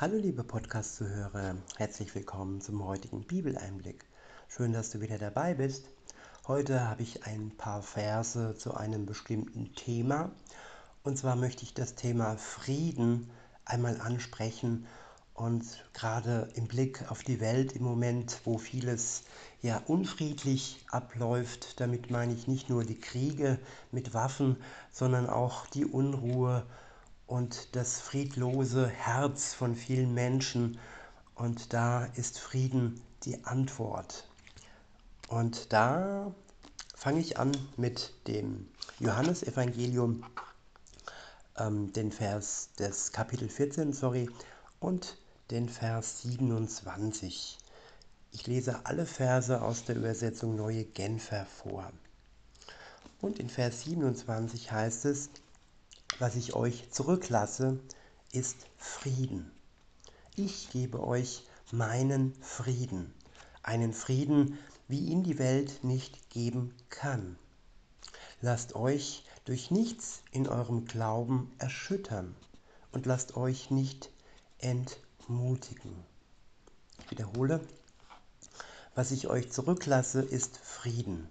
Hallo liebe Podcast-Zuhörer, herzlich willkommen zum heutigen Bibeleinblick. Schön, dass du wieder dabei bist. Heute habe ich ein paar Verse zu einem bestimmten Thema. Und zwar möchte ich das Thema Frieden einmal ansprechen und gerade im Blick auf die Welt im Moment, wo vieles ja unfriedlich abläuft, damit meine ich nicht nur die Kriege mit Waffen, sondern auch die Unruhe und das friedlose Herz von vielen Menschen. Und da ist Frieden die Antwort. Und da fange ich an mit dem Johannesevangelium, ähm, den Vers des Kapitel 14, sorry, und den Vers 27. Ich lese alle Verse aus der Übersetzung Neue Genfer vor. Und in Vers 27 heißt es, was ich euch zurücklasse, ist Frieden. Ich gebe euch meinen Frieden, einen Frieden, wie ihn die Welt nicht geben kann. Lasst euch durch nichts in eurem Glauben erschüttern und lasst euch nicht entmutigen. Ich wiederhole, was ich euch zurücklasse, ist Frieden.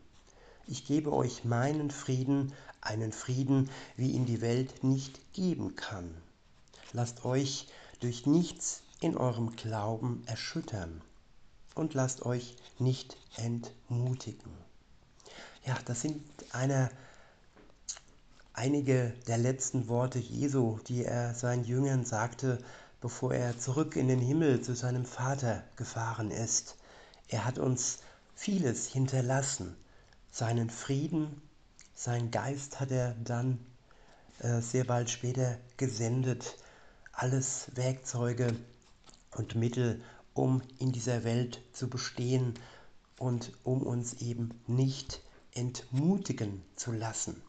Ich gebe euch meinen Frieden, einen Frieden, wie ihn die Welt nicht geben kann. Lasst euch durch nichts in eurem Glauben erschüttern und lasst euch nicht entmutigen. Ja, das sind eine, einige der letzten Worte Jesu, die er seinen Jüngern sagte, bevor er zurück in den Himmel zu seinem Vater gefahren ist. Er hat uns vieles hinterlassen, seinen Frieden, sein Geist hat er dann äh, sehr bald später gesendet, alles Werkzeuge und Mittel, um in dieser Welt zu bestehen und um uns eben nicht entmutigen zu lassen.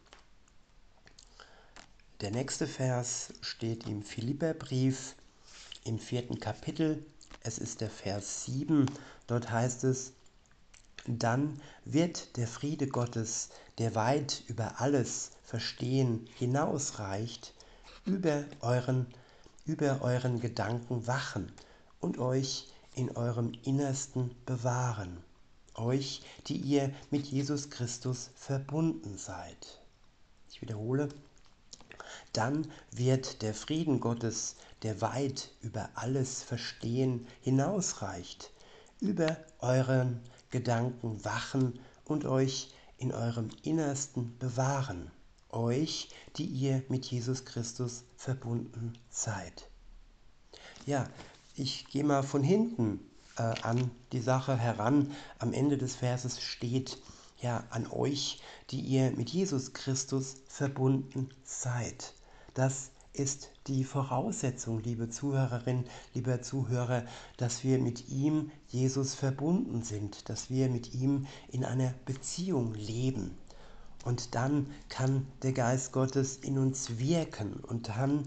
Der nächste Vers steht im Philipperbrief im vierten Kapitel. Es ist der Vers 7. Dort heißt es, dann wird der Friede Gottes, der weit über alles Verstehen hinausreicht, über euren, über euren Gedanken wachen und euch in eurem Innersten bewahren, euch, die ihr mit Jesus Christus verbunden seid. Ich wiederhole, dann wird der Frieden Gottes, der weit über alles Verstehen hinausreicht, über euren Gedanken wachen und euch in eurem Innersten bewahren, euch, die ihr mit Jesus Christus verbunden seid. Ja, ich gehe mal von hinten äh, an die Sache heran. Am Ende des Verses steht, ja, an euch, die ihr mit Jesus Christus verbunden seid. Das ist die Voraussetzung, liebe Zuhörerin, lieber Zuhörer, dass wir mit ihm, Jesus, verbunden sind, dass wir mit ihm in einer Beziehung leben. Und dann kann der Geist Gottes in uns wirken und dann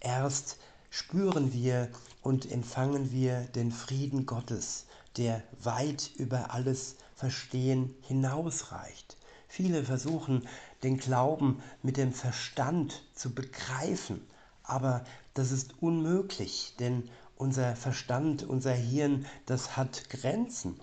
erst spüren wir und empfangen wir den Frieden Gottes, der weit über alles Verstehen hinausreicht. Viele versuchen, den Glauben mit dem Verstand zu begreifen, aber das ist unmöglich, denn unser Verstand, unser Hirn, das hat Grenzen.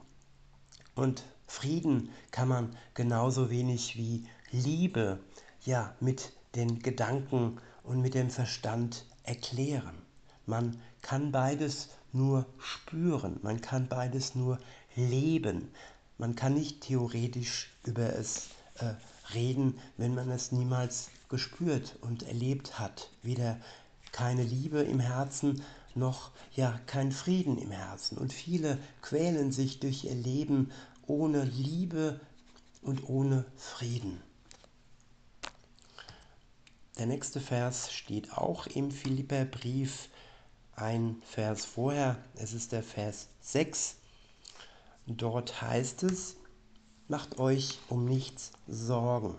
Und Frieden kann man genauso wenig wie Liebe ja mit den Gedanken und mit dem Verstand erklären. Man kann beides nur spüren, man kann beides nur leben. Man kann nicht theoretisch über es äh, reden, wenn man es niemals gespürt und erlebt hat. Weder keine Liebe im Herzen noch ja kein Frieden im Herzen. Und viele quälen sich durch ihr Leben ohne Liebe und ohne Frieden. Der nächste Vers steht auch im Philipperbrief, ein Vers vorher, es ist der Vers 6. Dort heißt es, macht euch um nichts Sorgen.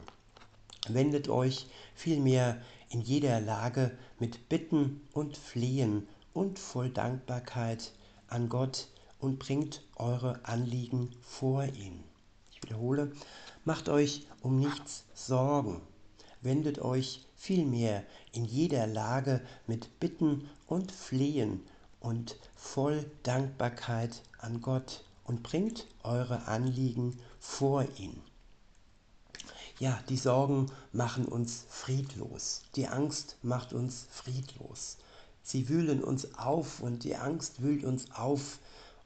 Wendet euch vielmehr in jeder Lage mit Bitten und Flehen und voll Dankbarkeit an Gott und bringt eure Anliegen vor ihn. Ich wiederhole, macht euch um nichts Sorgen. Wendet euch vielmehr in jeder Lage mit Bitten und Flehen und voll Dankbarkeit an Gott und bringt eure Anliegen vor ihn. Ja, die Sorgen machen uns friedlos. Die Angst macht uns friedlos. Sie wühlen uns auf und die Angst wühlt uns auf.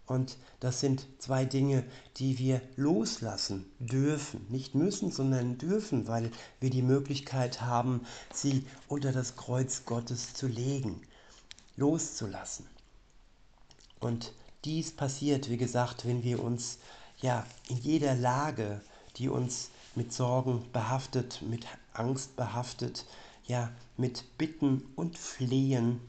Und das sind zwei Dinge, die wir loslassen dürfen. Nicht müssen, sondern dürfen, weil wir die Möglichkeit haben, sie unter das Kreuz Gottes zu legen, loszulassen. Und dies passiert, wie gesagt, wenn wir uns ja in jeder Lage, die uns mit Sorgen behaftet, mit Angst behaftet, ja, mit Bitten und Flehen,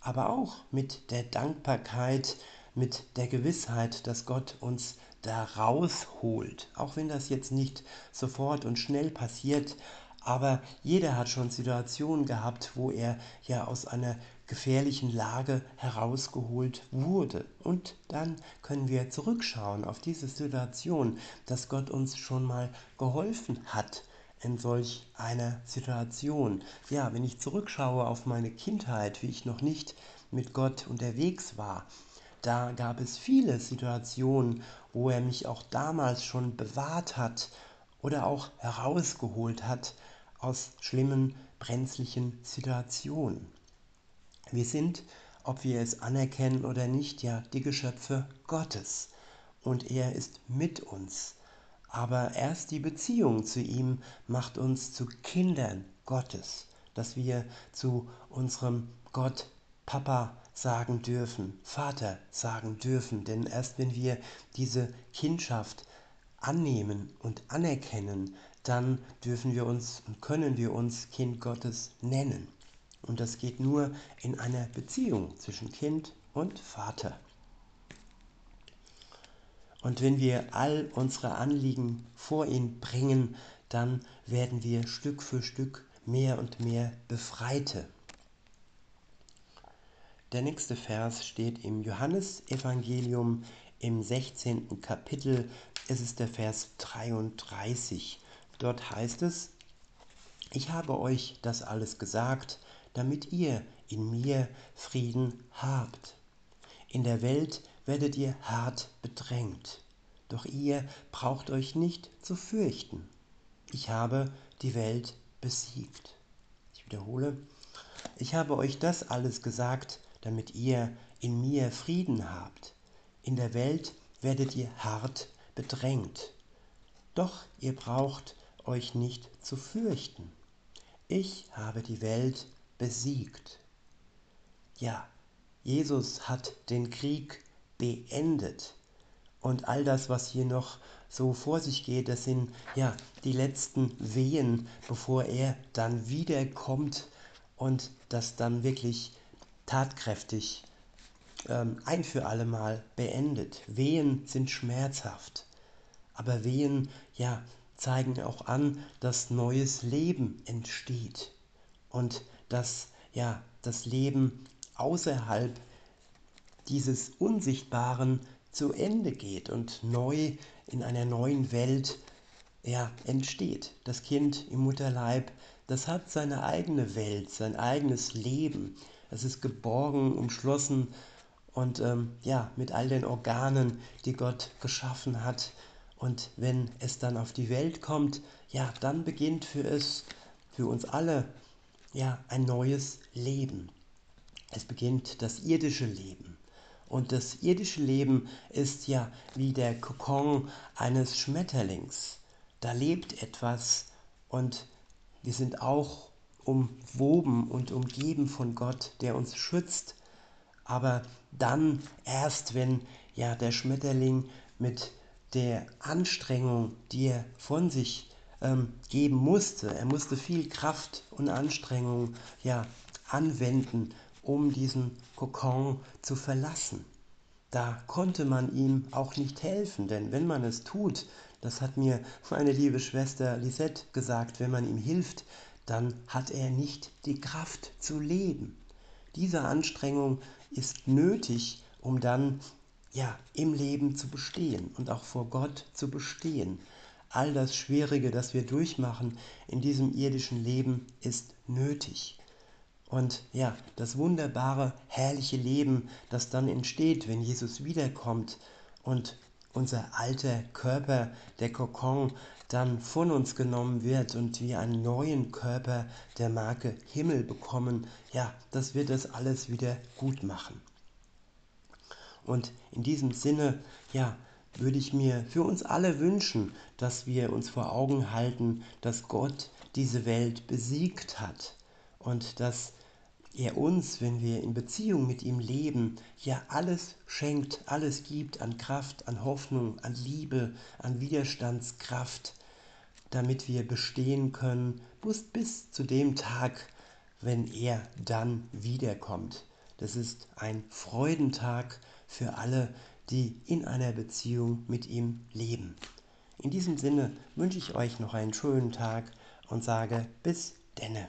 aber auch mit der Dankbarkeit, mit der Gewissheit, dass Gott uns da rausholt. Auch wenn das jetzt nicht sofort und schnell passiert, aber jeder hat schon Situationen gehabt, wo er ja aus einer gefährlichen Lage herausgeholt wurde. Und dann können wir zurückschauen auf diese Situation, dass Gott uns schon mal geholfen hat in solch einer Situation. Ja, wenn ich zurückschaue auf meine Kindheit, wie ich noch nicht mit Gott unterwegs war, da gab es viele Situationen, wo er mich auch damals schon bewahrt hat oder auch herausgeholt hat aus schlimmen, brenzlichen Situationen. Wir sind, ob wir es anerkennen oder nicht, ja die Geschöpfe Gottes und er ist mit uns. Aber erst die Beziehung zu ihm macht uns zu Kindern Gottes, dass wir zu unserem Gott Papa sagen dürfen, Vater sagen dürfen. Denn erst wenn wir diese Kindschaft annehmen und anerkennen, dann dürfen wir uns und können wir uns Kind Gottes nennen. Und das geht nur in einer Beziehung zwischen Kind und Vater. Und wenn wir all unsere Anliegen vor ihn bringen, dann werden wir Stück für Stück mehr und mehr Befreite. Der nächste Vers steht im Johannesevangelium im 16. Kapitel. Es ist der Vers 33. Dort heißt es, ich habe euch das alles gesagt, damit ihr in mir Frieden habt. In der Welt werdet ihr hart bedrängt, doch ihr braucht euch nicht zu fürchten. Ich habe die Welt besiegt. Ich wiederhole, ich habe euch das alles gesagt, damit ihr in mir Frieden habt. In der Welt werdet ihr hart bedrängt, doch ihr braucht euch nicht zu fürchten. Ich habe die Welt besiegt. Ja, Jesus hat den Krieg beendet. Und all das, was hier noch so vor sich geht, das sind ja die letzten Wehen, bevor er dann wiederkommt und das dann wirklich tatkräftig ähm, ein für alle Mal beendet. Wehen sind schmerzhaft, aber Wehen ja zeigen auch an, dass neues Leben entsteht und dass ja das Leben außerhalb dieses Unsichtbaren zu Ende geht und neu in einer neuen Welt ja, entsteht. Das Kind im Mutterleib, das hat seine eigene Welt, sein eigenes Leben. Es ist geborgen, umschlossen und ähm, ja, mit all den Organen, die Gott geschaffen hat. Und wenn es dann auf die Welt kommt, ja, dann beginnt für es, für uns alle ja, ein neues Leben. Es beginnt das irdische Leben. Und das irdische Leben ist ja wie der Kokon eines Schmetterlings. Da lebt etwas und wir sind auch umwoben und umgeben von Gott, der uns schützt. Aber dann erst, wenn ja der Schmetterling mit der Anstrengung, die er von sich ähm, geben musste. Er musste viel Kraft und Anstrengung ja, anwenden, um diesen Kokon zu verlassen. Da konnte man ihm auch nicht helfen, denn wenn man es tut, das hat mir meine liebe Schwester Lisette gesagt, wenn man ihm hilft, dann hat er nicht die Kraft zu leben. Diese Anstrengung ist nötig, um dann ja im Leben zu bestehen und auch vor Gott zu bestehen all das Schwierige, das wir durchmachen in diesem irdischen Leben, ist nötig. Und ja, das wunderbare, herrliche Leben, das dann entsteht, wenn Jesus wiederkommt und unser alter Körper, der Kokon, dann von uns genommen wird und wir einen neuen Körper der Marke Himmel bekommen, ja, das wird das alles wieder gut machen. Und in diesem Sinne, ja, würde ich mir für uns alle wünschen, dass wir uns vor Augen halten, dass Gott diese Welt besiegt hat und dass er uns, wenn wir in Beziehung mit ihm leben, ja alles schenkt, alles gibt an Kraft, an Hoffnung, an Liebe, an Widerstandskraft, damit wir bestehen können bis, bis zu dem Tag, wenn er dann wiederkommt. Das ist ein Freudentag für alle, die in einer Beziehung mit ihm leben. In diesem Sinne wünsche ich euch noch einen schönen Tag und sage bis denne.